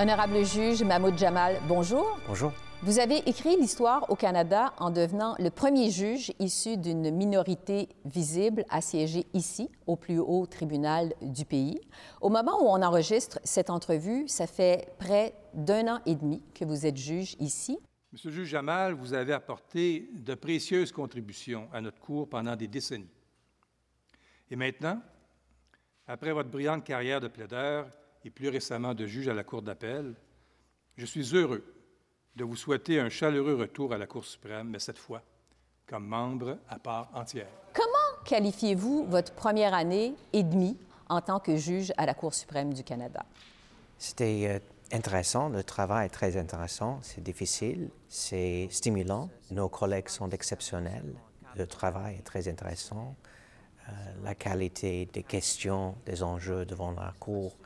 Honorable juge Mahmoud Jamal, bonjour. Bonjour. Vous avez écrit l'histoire au Canada en devenant le premier juge issu d'une minorité visible à siéger ici, au plus haut tribunal du pays. Au moment où on enregistre cette entrevue, ça fait près d'un an et demi que vous êtes juge ici. Monsieur le juge Jamal, vous avez apporté de précieuses contributions à notre cour pendant des décennies. Et maintenant, après votre brillante carrière de plaideur et plus récemment de juge à la Cour d'appel, je suis heureux de vous souhaiter un chaleureux retour à la Cour suprême, mais cette fois comme membre à part entière. Comment qualifiez-vous votre première année et demie en tant que juge à la Cour suprême du Canada? C'était euh, intéressant, le travail est très intéressant, c'est difficile, c'est stimulant, nos collègues sont exceptionnels, le travail est très intéressant, euh, la qualité des questions, des enjeux devant la Cour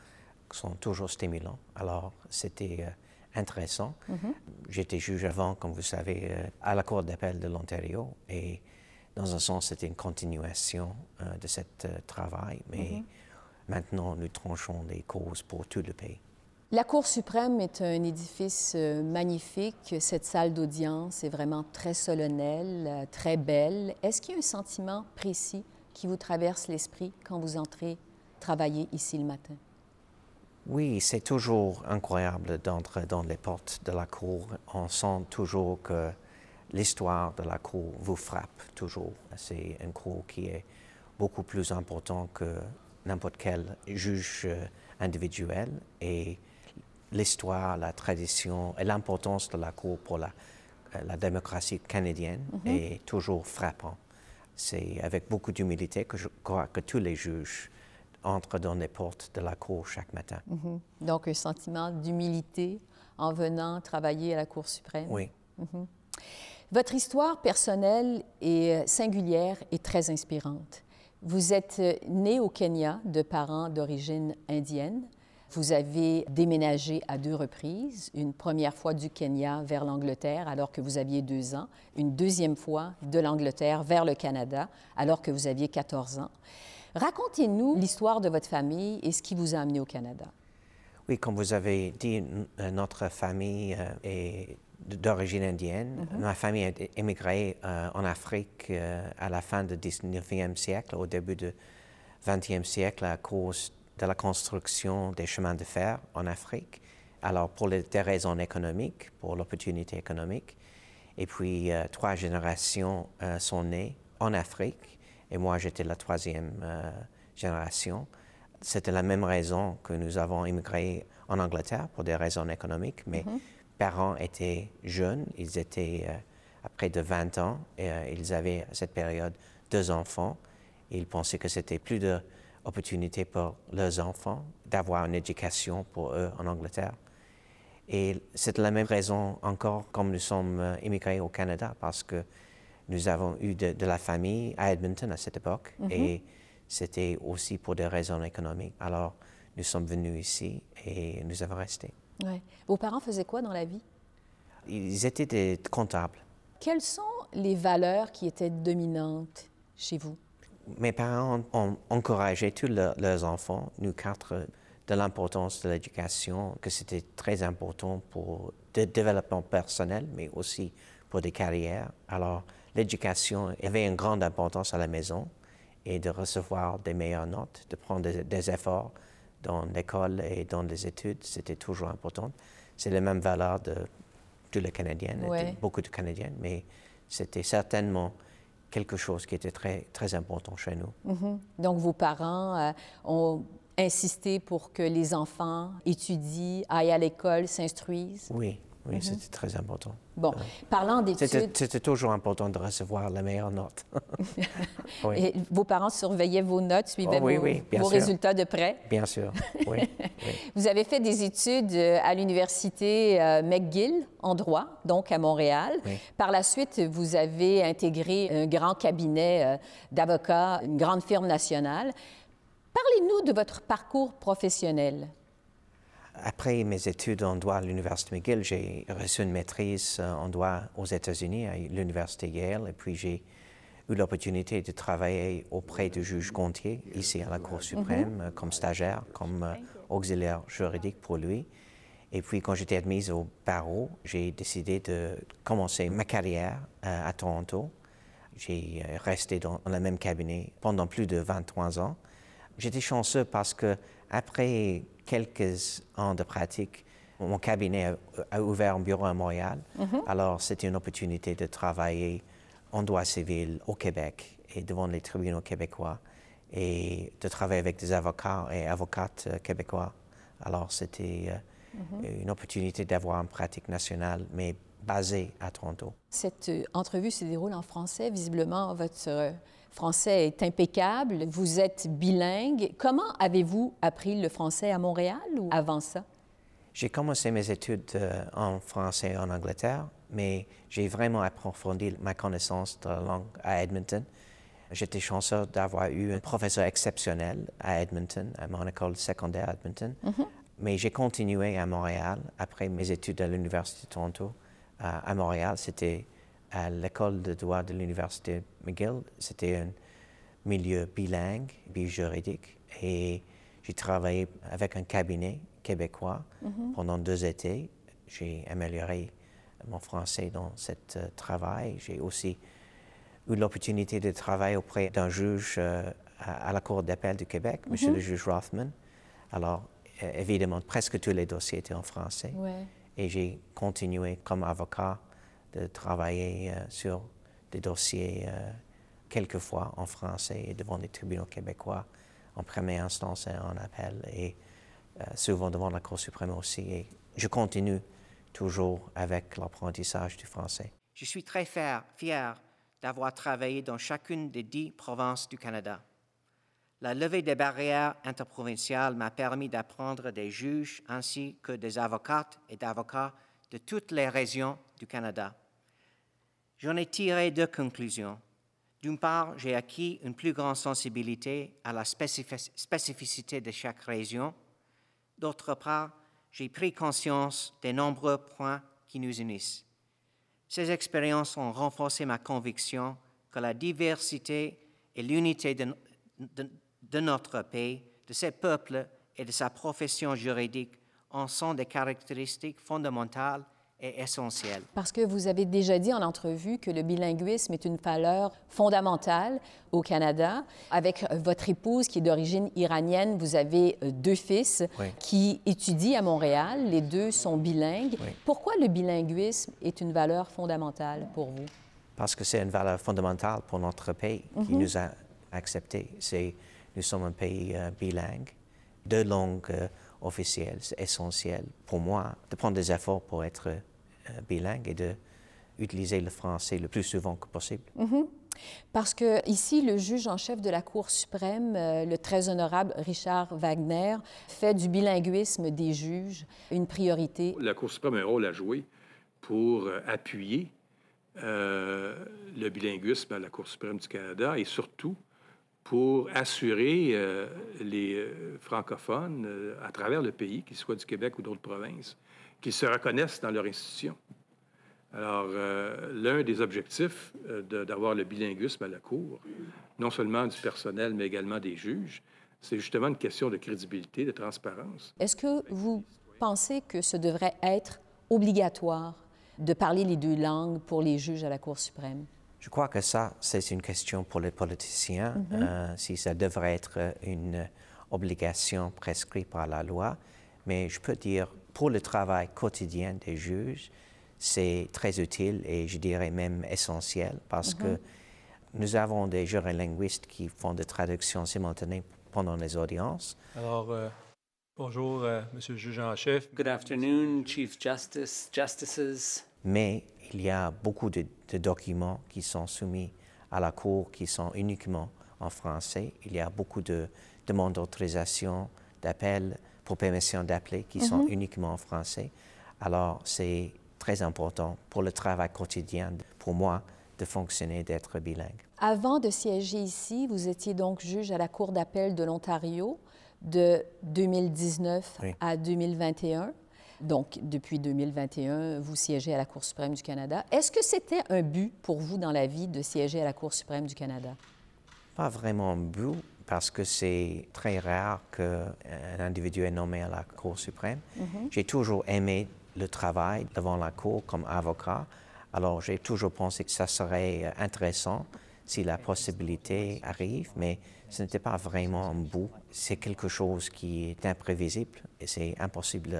sont toujours stimulants. Alors, c'était euh, intéressant. J'étais juge avant, comme vous savez, euh, à la Cour d'appel de l'Ontario et dans un sens, c'était une continuation euh, de ce travail, mais maintenant, nous tranchons les causes pour tout le pays. La Cour suprême est un édifice euh, magnifique. Cette salle d'audience est vraiment très solennelle, très belle. Est-ce qu'il y a un sentiment précis qui vous traverse l'esprit quand vous entrez travailler ici le matin? Oui, c'est toujours incroyable d'entrer dans les portes de la cour. On sent toujours que l'histoire de la cour vous frappe toujours. C'est une cour qui est beaucoup plus importante que n'importe quel juge euh, individuel et l'histoire, la tradition et l'importance de la cour pour la, euh, la démocratie canadienne est toujours frappant. C'est avec beaucoup d'humilité que je crois que tous les juges entrent dans les portes de la cour chaque matin. Mhm. Donc, un sentiment d'humilité en venant travailler à la Cour suprême. Oui. Votre histoire personnelle est euh, singulière et très inspirante. Vous êtes euh, né au Kenya de parents d'origine indienne. Vous avez déménagé à deux reprises, une première fois du Kenya vers l'Angleterre alors que vous aviez deux ans, une deuxième fois de l'Angleterre vers le Canada alors que vous aviez 14 ans. Racontez-nous l'histoire de votre famille et ce qui vous a amené au Canada. Oui, comme vous avez dit, euh, notre famille euh, est d'origine indienne. Ma famille a émigré euh, en Afrique euh, à la fin du 19e siècle, au début du 20e siècle, à cause de la construction des chemins de fer en Afrique. Alors, pour les, des raisons économiques, pour l'opportunité économique. Et puis, euh, trois générations sont nées en Afrique. Et moi, j'étais la troisième euh, génération. C'était la même raison que nous avons immigré en Angleterre pour des raisons économiques, mais parents étaient jeunes, ils étaient euh, à près de 20 ans et euh, ils avaient à cette période deux enfants. Ils pensaient que c'était plus d'opportunités pour leurs enfants d'avoir une éducation pour eux en Angleterre. Et c'est la même raison encore comme nous sommes euh, immigrés au Canada parce que nous avons eu de, de la famille à Edmonton à cette époque et c'était aussi pour des raisons économiques. Alors nous sommes venus ici et nous avons resté. Ouais. Vos parents faisaient quoi dans la vie? Ils étaient des comptables. Quelles sont les valeurs qui étaient dominantes chez vous? Mes parents ont encouragé tous leurs, leurs enfants, nous quatre, de l'importance de l'éducation, que c'était très important pour le développement personnel, mais aussi pour des carrières. Alors, l'éducation avait une grande importance à la maison et de recevoir des meilleures notes, de prendre des, des efforts dans l'école et dans les études, c'était toujours important. C'est les mêmes valeurs de tous les Canadiens, de beaucoup de Canadiennes, mais c'était certainement quelque chose qui était très, très important chez nous. Mhm. Donc, vos parents euh, ont insisté pour que les enfants étudient, aillent à l'école, s'instruisent? Oui, oui, c'était très important. Bon, parlant C'était d'études, c'était toujours important de recevoir la meilleure note. oui, et vos parents surveillaient vos notes, suivaient Oh, oui, vos, oui, vos résultats de près? bien sûr. Oui. Vous avez fait des études euh, à l'université euh, McGill en droit, donc à Montréal. Par la suite, vous avez intégré un grand cabinet euh, d'avocats, une grande firme nationale. Parlez-nous de votre parcours professionnel. Après mes études en droit à l'Université McGill, j'ai reçu une maîtrise euh, en droit aux États-Unis à l'Université Yale et puis j'ai eu l'opportunité de travailler auprès du juge Gontier ici à la Cour suprême euh, comme stagiaire, comme euh, auxiliaire juridique pour lui. Et puis, quand j'étais admise au barreau, j'ai décidé de commencer ma carrière à Toronto. J'ai resté dans le même cabinet pendant plus de 23 ans. J'étais chanceux parce que après quelques ans de pratique, mon cabinet a, ouvert un bureau à Montréal. Mhm. Alors, c'était une opportunité de travailler en droit civil au Québec et devant les tribunaux québécois et de travailler avec des avocats et avocates euh, québécois. Alors, c'était euh, mhm. une opportunité d'avoir une pratique nationale, mais basée à Toronto. Cette euh, entrevue se déroule en français. Visiblement, votre français est impeccable. Vous êtes bilingue. Comment avez-vous appris le français à Montréal ou avant ça? J'ai commencé mes études en français en Angleterre, mais j'ai vraiment approfondi ma connaissance de la langue à Edmonton. J'étais chanceux d'avoir eu un professeur exceptionnel à Edmonton, à mon école secondaire à Edmonton. Mhm. Mais j'ai continué à Montréal après mes études à l'Université de Toronto. à Montréal, c'était à l'école de droit de l'Université McGill. C'était un milieu bilingue, bijuridique. Et j'ai travaillé avec un cabinet québécois mhm. pendant deux étés. J'ai amélioré mon français dans ce euh, travail. J'ai aussi eu l'opportunité de travailler auprès d'un juge euh, à, la Cour d'appel du Québec, M. Mhm. le juge Rothman. Alors, euh, évidemment, presque tous les dossiers étaient en français. Et j'ai continué comme avocat de travailler euh, sur des dossiers quelquefois en français et devant les tribunaux québécois en première instance et en appel et souvent devant la Cour suprême aussi. Et je continue toujours avec l'apprentissage du français. Je suis très fier, fier d'avoir travaillé dans chacune des dix provinces du Canada. La levée des barrières interprovinciales m'a permis d'apprendre des juges ainsi que des avocates et d'avocats de toutes les régions du Canada. J'en ai tiré deux conclusions. D'une part, j'ai acquis une plus grande sensibilité à la spécificité de chaque région. D'autre part, j'ai pris conscience des nombreux points qui nous unissent. Ces expériences ont renforcé ma conviction que la diversité et l'unité de, notre pays, de ses peuples et de sa profession juridique en sont des caractéristiques fondamentales essentiel. Parce que vous avez déjà dit en entrevue que le bilinguisme est une valeur fondamentale au Canada. Avec votre épouse qui est d'origine iranienne, vous avez euh, deux fils qui étudient à Montréal. Les deux sont bilingues. Pourquoi le bilinguisme est une valeur fondamentale pour vous? Parce que c'est une valeur fondamentale pour notre pays qui mhm. nous a acceptés. Nous sommes un pays euh, bilingue, deux langues euh, officielles, c'est essentiel pour moi de prendre des efforts pour être euh, bilingue et d'utiliser le français le plus souvent que possible. Mhm. Parce que ici, le juge en chef de la Cour suprême, euh, le très honorable Richard Wagner, fait du bilinguisme des juges une priorité. La Cour suprême a un rôle à jouer pour euh, appuyer le bilinguisme à la Cour suprême du Canada et surtout pour assurer les francophones à travers le pays, qu'ils soient du Québec ou d'autres provinces, qu'ils se reconnaissent dans leur institution. Alors, euh, l'un des objectifs euh, d'avoir le bilinguisme à la Cour, non seulement du personnel, mais également des juges, c'est justement une question de crédibilité, de transparence. Est-ce que vous pensez que ce devrait être obligatoire de parler les deux langues pour les juges à la Cour suprême? Je crois que ça, c'est une question pour les politiciens, mm-hmm. euh, si ça devrait être une obligation prescrite par la loi. Mais je peux dire pour le travail quotidien des juges, c'est très utile et je dirais même essentiel parce que mhm. nous avons des juristes linguistes qui font des traductions simultanées pendant les audiences. Alors, euh, bonjour, euh, Monsieur le juge en chef. Good afternoon, Chief Justice, Justices. Mais il y a beaucoup de, de documents qui sont soumis à la Cour qui sont uniquement en français. Il y a beaucoup de demandes d'autorisation, d'appel pour permission d'appeler qui sont mhm. uniquement en français. Alors, c'est très important pour le travail quotidien, pour moi, de fonctionner, d'être bilingue. Avant de siéger ici, vous étiez donc juge à la Cour d'appel de l'Ontario de 2019 à 2021. Donc, depuis 2021, vous siégez à la Cour suprême du Canada. Est-ce que c'était un but pour vous dans la vie de siéger à la Cour suprême du Canada? Pas vraiment un but, parce que c'est très rare qu'un individu est nommé à la Cour suprême. J'ai toujours aimé le travail devant la Cour comme avocat. Alors j'ai toujours pensé que ça serait intéressant si la possibilité arrive, mais ce n'était pas vraiment un bout. C'est quelque chose qui est imprévisible et c'est impossible.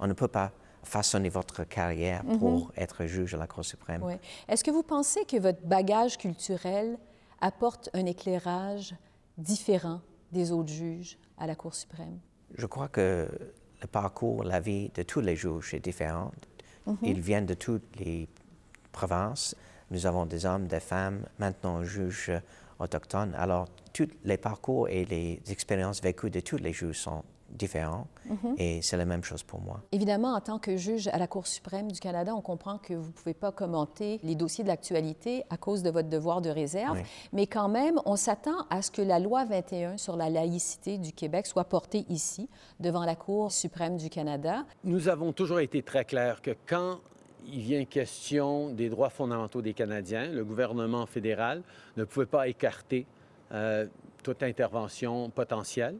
On ne peut pas façonner votre carrière pour être juge à la Cour suprême. Oui. Est-ce que vous pensez que votre bagage culturel apporte un éclairage différent des autres juges à la Cour suprême? Je crois que le parcours, la vie de tous les juges est différent. Ils viennent de toutes les provinces. Nous avons des hommes, des femmes, maintenant juges autochtones. Alors, tous les parcours et les expériences vécues de tous les juges sont différents et c'est la même chose pour moi. Évidemment, en tant que juge à la Cour suprême du Canada, on comprend que vous ne pouvez pas commenter les dossiers de l'actualité à cause de votre devoir de réserve, Oui. mais quand même, on s'attend à ce que la loi 21 sur la laïcité du Québec soit portée ici, devant la Cour suprême du Canada. Nous avons toujours été très clairs que quand il vient question des droits fondamentaux des Canadiens, le gouvernement fédéral ne pouvait pas écarter euh, toute intervention potentielle.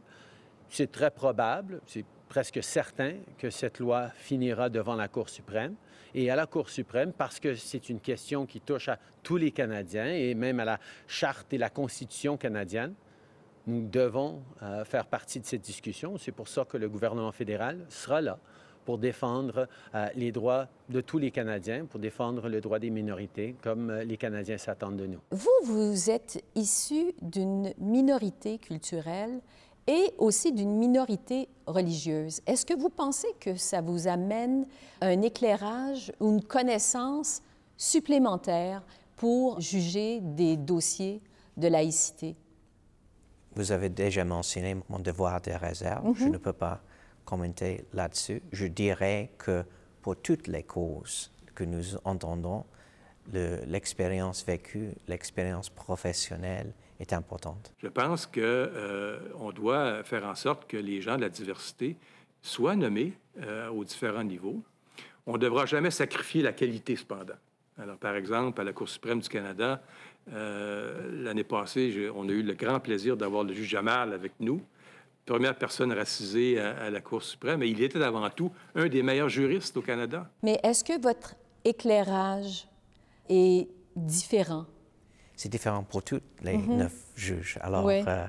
C'est très probable, c'est presque certain que cette loi finira devant la Cour suprême. Et à la Cour suprême, parce que c'est une question qui touche à tous les Canadiens et même à la charte et la Constitution canadienne, nous devons euh, faire partie de cette discussion. C'est pour ça que le gouvernement fédéral sera là pour défendre euh, les droits de tous les Canadiens, pour défendre le droit des minorités, comme euh, les Canadiens s'attendent de nous. Vous, vous êtes issu d'une minorité culturelle et aussi d'une minorité religieuse. Est-ce que vous pensez que ça vous amène un éclairage ou une connaissance supplémentaire pour juger des dossiers de laïcité? Vous avez déjà mentionné mon devoir de réserve. Je ne peux pas commenter là-dessus. Je dirais que pour toutes les causes que nous entendons, le- l'expérience vécue, l'expérience professionnelle est importante. Je pense qu'on doit faire en sorte que les gens de la diversité soient nommés euh, aux différents niveaux. On ne devra jamais sacrifier la qualité, cependant. Alors, par exemple, à la Cour suprême du Canada, euh, l'année passée, je- on a eu le grand plaisir d'avoir le juge Jamal avec nous, première personne racisée à, à la Cour suprême, et il était avant tout un des meilleurs juristes au Canada. Mais est-ce que votre éclairage est différent? C'est différent pour tous les neuf juges. Alors, Oui. euh,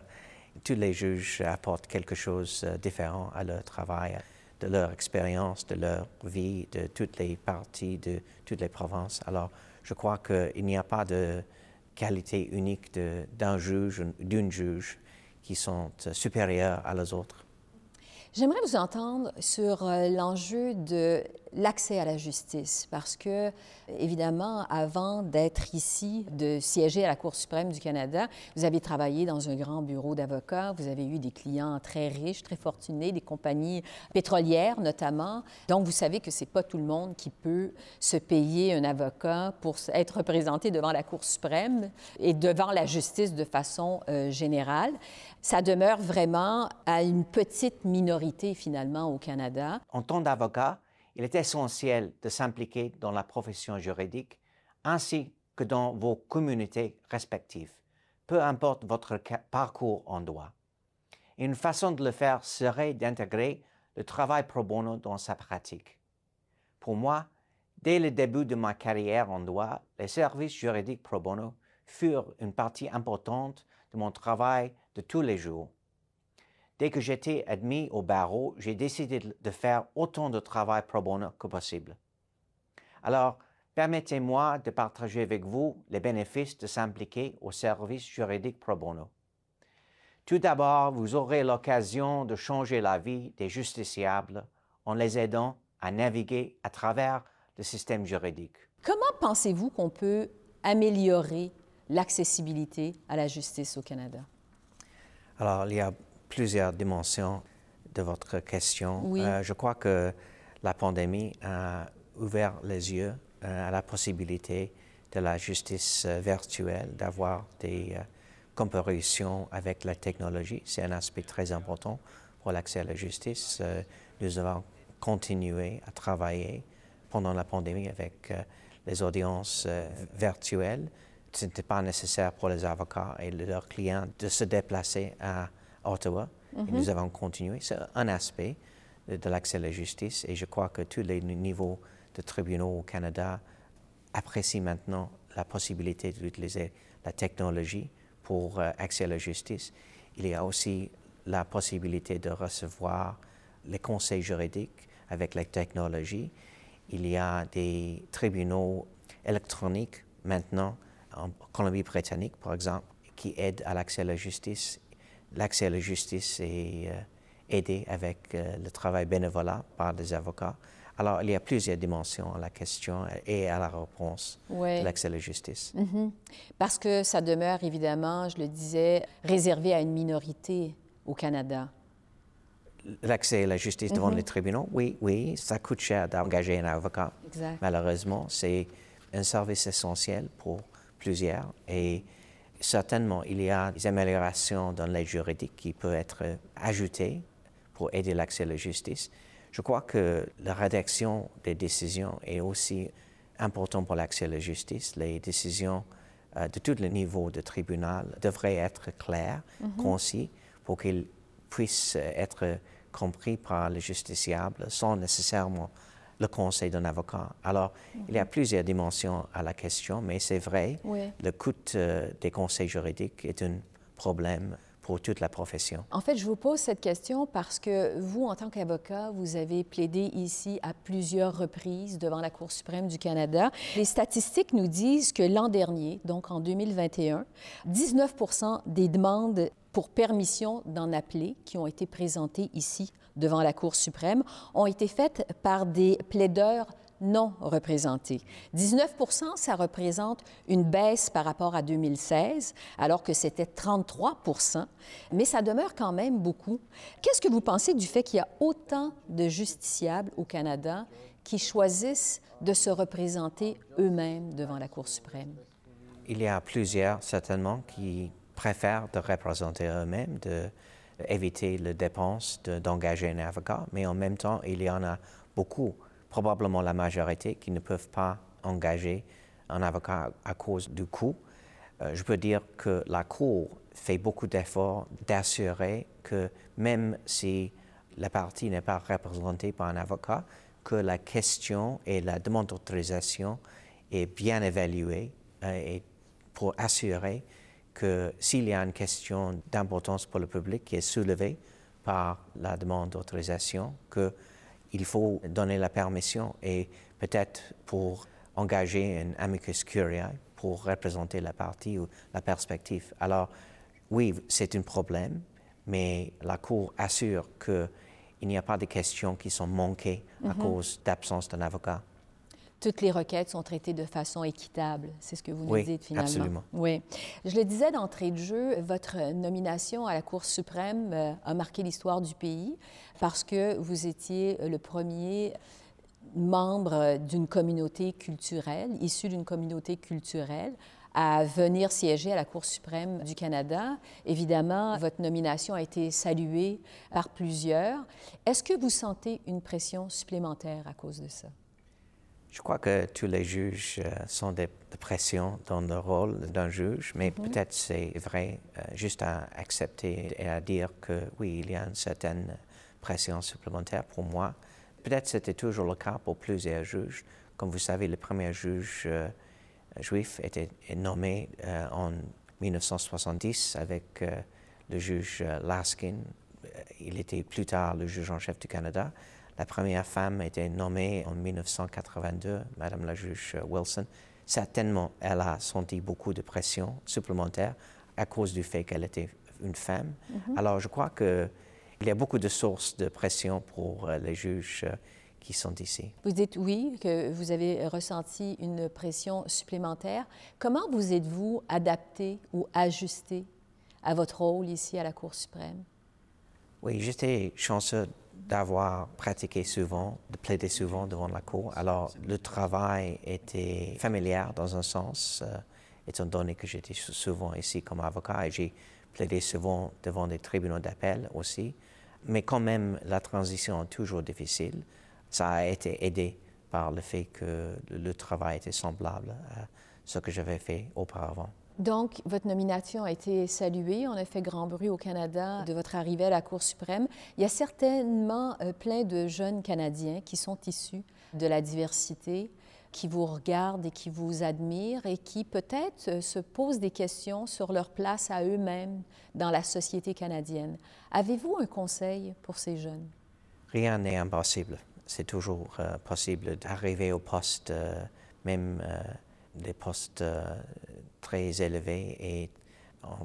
tous les juges apportent quelque chose de différent à leur travail, de leur expérience, de leur vie, de toutes les parties, de toutes les provinces. Alors, je crois qu'il n'y a pas de qualité unique d'un juge d'une juge qui sont euh, supérieures à les autres. J'aimerais vous entendre sur euh, l'enjeu de l'accès à la justice, parce que, évidemment, avant d'être ici, de siéger à la Cour suprême du Canada, vous avez travaillé dans un grand bureau d'avocats, vous avez eu des clients très riches, très fortunés, des compagnies pétrolières notamment. Donc, vous savez que c'est pas tout le monde qui peut se payer un avocat pour être représenté devant la Cour suprême et devant la justice de façon euh, générale. Ça demeure vraiment à une petite minorité, finalement, au Canada. En tant d'avocat, il est essentiel de s'impliquer dans la profession juridique ainsi que dans vos communautés respectives, peu importe votre parcours en droit. Une façon de le faire serait d'intégrer le travail pro bono dans sa pratique. Pour moi, dès le début de ma carrière en droit, les services juridiques pro bono furent une partie importante de mon travail de tous les jours. Dès que j'étais admis au barreau, j'ai décidé de faire autant de travail pro bono que possible. Alors, permettez-moi de partager avec vous les bénéfices de s'impliquer au service juridique pro bono. Tout d'abord, vous aurez l'occasion de changer la vie des justiciables en les aidant à naviguer à travers le système juridique. Comment pensez-vous qu'on peut améliorer l'accessibilité à la justice au Canada? Alors, il y a plusieurs dimensions de votre question. Oui. Euh, je crois que la pandémie a ouvert les yeux euh, à la possibilité de la justice euh, virtuelle, d'avoir des comparutions avec la technologie. C'est un aspect très important pour l'accès à la justice. Nous avons continué à travailler pendant la pandémie avec les audiences virtuelles. Ce n'était pas nécessaire pour les avocats et leurs clients de se déplacer à Ottawa. Et nous avons continué. C'est un aspect de, de l'accès à la justice et je crois que tous les niveaux de tribunaux au Canada apprécient maintenant la possibilité d'utiliser la technologie pour euh, accès à la justice. Il y a aussi la possibilité de recevoir les conseils juridiques avec la technologie. Il y a des tribunaux électroniques maintenant en Colombie-Britannique, par exemple, qui aident à l'accès à la justice. L'accès à la justice est euh, aidé avec euh, le travail bénévolat par des avocats. Alors, il y a plusieurs dimensions à la question et à la réponse de l'accès à la justice. Mhm. Parce que ça demeure, évidemment, je le disais, réservé à une minorité au Canada. L'accès à la justice devant les tribunaux, oui, oui, ça coûte cher d'engager un avocat. Exact. Malheureusement, c'est un service essentiel pour plusieurs et certainement, il y a des améliorations dans l'aide juridique qui peuvent être ajoutées pour aider l'accès à la justice. Je crois que la rédaction des décisions est aussi importante pour l'accès à la justice. Les décisions euh, de tous les niveaux de tribunal devraient être claires, concis, pour qu'ils puissent être compris par les justiciables sans nécessairement le conseil d'un avocat. Alors, il y a plusieurs dimensions à la question, mais c'est vrai, Oui. le coût euh, des conseils juridiques est un problème pour toute la profession. En fait, je vous pose cette question parce que vous, en tant qu'avocat, vous avez plaidé ici à plusieurs reprises devant la Cour suprême du Canada. Les statistiques nous disent que l'an dernier, donc en 2021, 19 des demandes pour permission d'en appeler qui ont été présentées ici devant la Cour suprême ont été faites par des plaideurs non représentés. 19% ça représente une baisse par rapport à 2016, alors que c'était 33% mais ça demeure quand même beaucoup. Qu'est-ce que vous pensez du fait qu'il y a autant de justiciables au Canada qui choisissent de se représenter eux-mêmes devant la Cour suprême? Il y a plusieurs, certainement, qui préfèrent de représenter eux-mêmes, d'éviter les dépenses de- d'engager un avocat, mais en même temps, il y en a beaucoup, probablement la majorité, qui ne peuvent pas engager un avocat à cause du coût. Euh, je peux dire que la Cour fait beaucoup d'efforts d'assurer que même si la partie n'est pas représentée par un avocat, que la question et la demande d'autorisation est bien évaluée euh, et pour assurer que s'il y a une question d'importance pour le public qui est soulevée par la demande d'autorisation, qu'il faut donner la permission et peut-être pour engager un amicus curiae pour représenter la partie ou la perspective. Alors, oui, c'est un problème, mais la Cour assure qu'il n'y a pas de questions qui sont manquées à cause d'absence d'un avocat. Toutes les requêtes sont traitées de façon équitable, c'est ce que vous nous Oui, dites finalement. absolument. Oui. Je le disais d'entrée de jeu, votre nomination à la Cour suprême euh, a marqué l'histoire du pays parce que vous étiez le premier membre d'une communauté culturelle, issu d'une communauté culturelle, à venir siéger à la Cour suprême du Canada. Évidemment, votre nomination a été saluée par plusieurs. Est-ce que vous sentez une pression supplémentaire à cause de ça? Je crois que tous les juges euh, sont des, pressions dans le rôle d'un juge, mais peut-être c'est vrai euh, juste à accepter et à dire que oui, il y a une certaine pression supplémentaire pour moi. Peut-être c'était toujours le cas pour plusieurs juges. Comme vous savez, le premier juge euh, juif était nommé euh, en 1970 avec euh, le juge Laskin. Il était plus tard le juge en chef du Canada. La première femme était nommée en 1982, Madame la juge Wilson. Certainement, elle a senti beaucoup de pression supplémentaire à cause du fait qu'elle était une femme. Alors, je crois qu'il y a beaucoup de sources de pression pour euh, les juges euh, qui sont ici. Vous dites oui, que vous avez ressenti une pression supplémentaire. Comment vous êtes-vous adapté ou ajusté à votre rôle ici à la Cour suprême? Oui, j'étais chanceux d'avoir pratiqué souvent, de plaider souvent devant la cour. Alors, le travail était familier dans un sens, euh, étant donné que j'étais sou- souvent ici comme avocat et j'ai plaidé souvent devant des tribunaux d'appel aussi. Mais quand même, la transition est toujours difficile. Ça a été aidé par le fait que le travail était semblable à ce que j'avais fait auparavant. Donc, votre nomination a été saluée. On a fait grand bruit au Canada de votre arrivée à la Cour suprême. Il y a certainement euh, plein de jeunes Canadiens qui sont issus de la diversité, qui vous regardent et qui vous admirent et qui peut-être euh, se posent des questions sur leur place à eux-mêmes dans la société canadienne. Avez-vous un conseil pour ces jeunes? Rien n'est impossible. C'est toujours euh, possible d'arriver au poste, même des postes très élevés et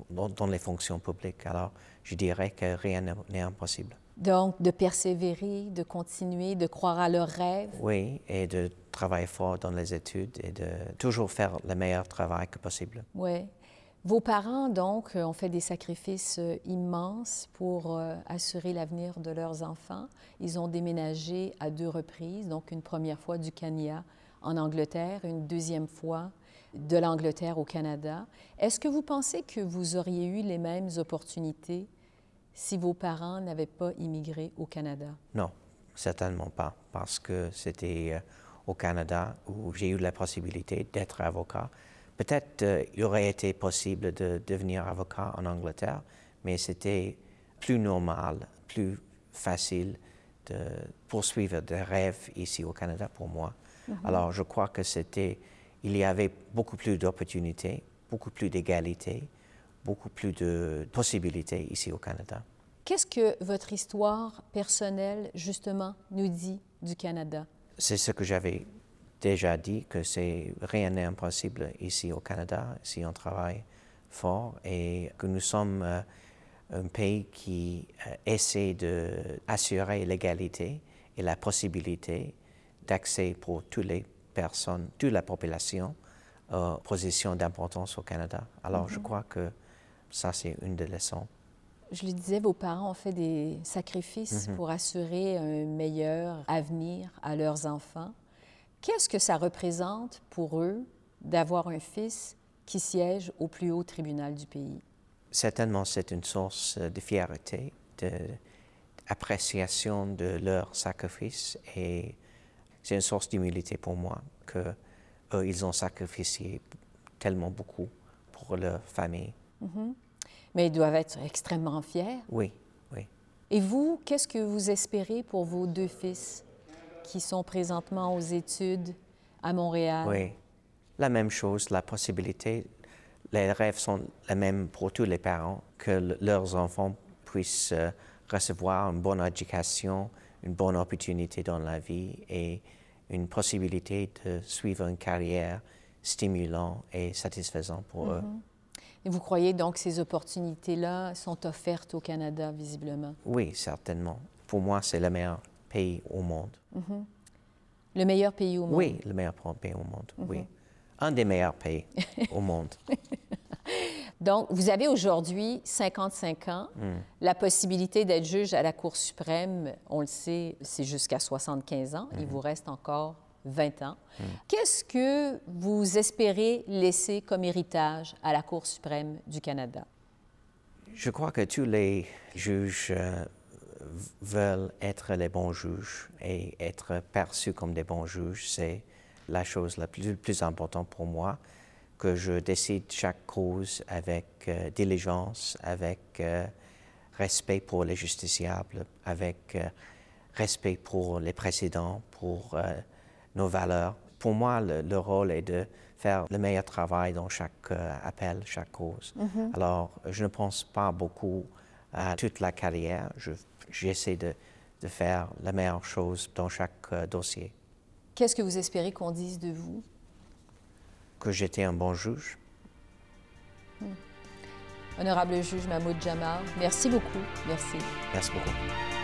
dans, les fonctions publiques. Alors, je dirais que rien n'est impossible. Donc, de persévérer, de continuer, de croire à leurs rêves? Oui, et de travailler fort dans les études et de toujours faire le meilleur travail que possible. Oui. Vos parents, donc, ont fait des sacrifices euh, immenses pour euh, assurer l'avenir de leurs enfants. Ils ont déménagé à deux reprises, donc une première fois du Kenya en Angleterre, une deuxième fois de l'Angleterre au Canada. Est-ce que vous pensez que vous auriez eu les mêmes opportunités si vos parents n'avaient pas immigré au Canada? Non, certainement pas, parce que c'était euh, au Canada où j'ai eu la possibilité d'être avocat. Peut-être euh, il aurait été possible de devenir avocat en Angleterre, mais c'était plus normal, plus facile de poursuivre des rêves ici au Canada pour moi. Mm-hmm. Alors je crois que c'était il y avait beaucoup plus d'opportunités, beaucoup plus d'égalité, beaucoup plus de possibilités ici au Canada. Qu'est-ce que votre histoire personnelle, justement, nous dit du Canada? C'est ce que j'avais déjà dit, que c'est rien n'est impossible ici au Canada, si on travaille fort et que nous sommes euh, un pays qui euh, essaie d'assurer l'égalité et la possibilité d'accès pour tous les personnes, toute la population, euh, position d'importance au Canada. Alors, je mhm. crois que ça, c'est une des leçons. Je le disais, vos parents ont fait des sacrifices mhm. pour assurer un meilleur avenir à leurs enfants. Qu'est-ce que ça représente pour eux d'avoir un fils qui siège au plus haut tribunal du pays? Certainement, c'est une source de fierté, d'appréciation de, de leur sacrifice et c'est une source d'humilité pour moi que ils ont sacrifié tellement beaucoup pour leur famille. Mm-hmm. Mais ils doivent être extrêmement fiers. Oui, oui. Et vous, qu'est-ce que vous espérez pour vos deux fils qui sont présentement aux études à Montréal? Oui, la même chose, la possibilité. Les rêves sont les mêmes pour tous les parents, que leurs enfants puissent euh, recevoir une bonne éducation, une bonne opportunité dans la vie et une possibilité de suivre une carrière stimulante et satisfaisante pour eux. Mhm. Et vous croyez donc que ces opportunités-là sont offertes au Canada, visiblement? Oui, certainement. Pour moi, c'est le meilleur pays au monde. Mhm. Le meilleur pays au monde? Oui, le meilleur pays au monde, oui. Mhm. Un des meilleurs pays au monde. Donc, vous avez aujourd'hui 55 ans. Hmm. La possibilité d'être juge à la Cour suprême, on le sait, c'est jusqu'à 75 ans. Il hmm. vous reste encore 20 ans. Hmm. Qu'est-ce que vous espérez laisser comme héritage à la Cour suprême du Canada? Je crois que tous les juges euh, veulent être les bons juges et être perçus comme des bons juges. C'est la chose la plus, plus importante pour moi que je décide chaque cause avec euh, diligence, avec euh, respect pour les justiciables, avec euh, respect pour les précédents, pour nos valeurs. Pour moi, le, rôle est de faire le meilleur travail dans chaque appel, chaque cause. Mm-hmm. Alors, je ne pense pas beaucoup à toute la carrière. J'essaie de, de, faire la meilleure chose dans chaque dossier. Qu'est-ce que vous espérez qu'on dise de vous? Que j'étais un bon juge. Hmm. Honorable juge Mahmoud Jamar, merci beaucoup. Merci. Merci beaucoup.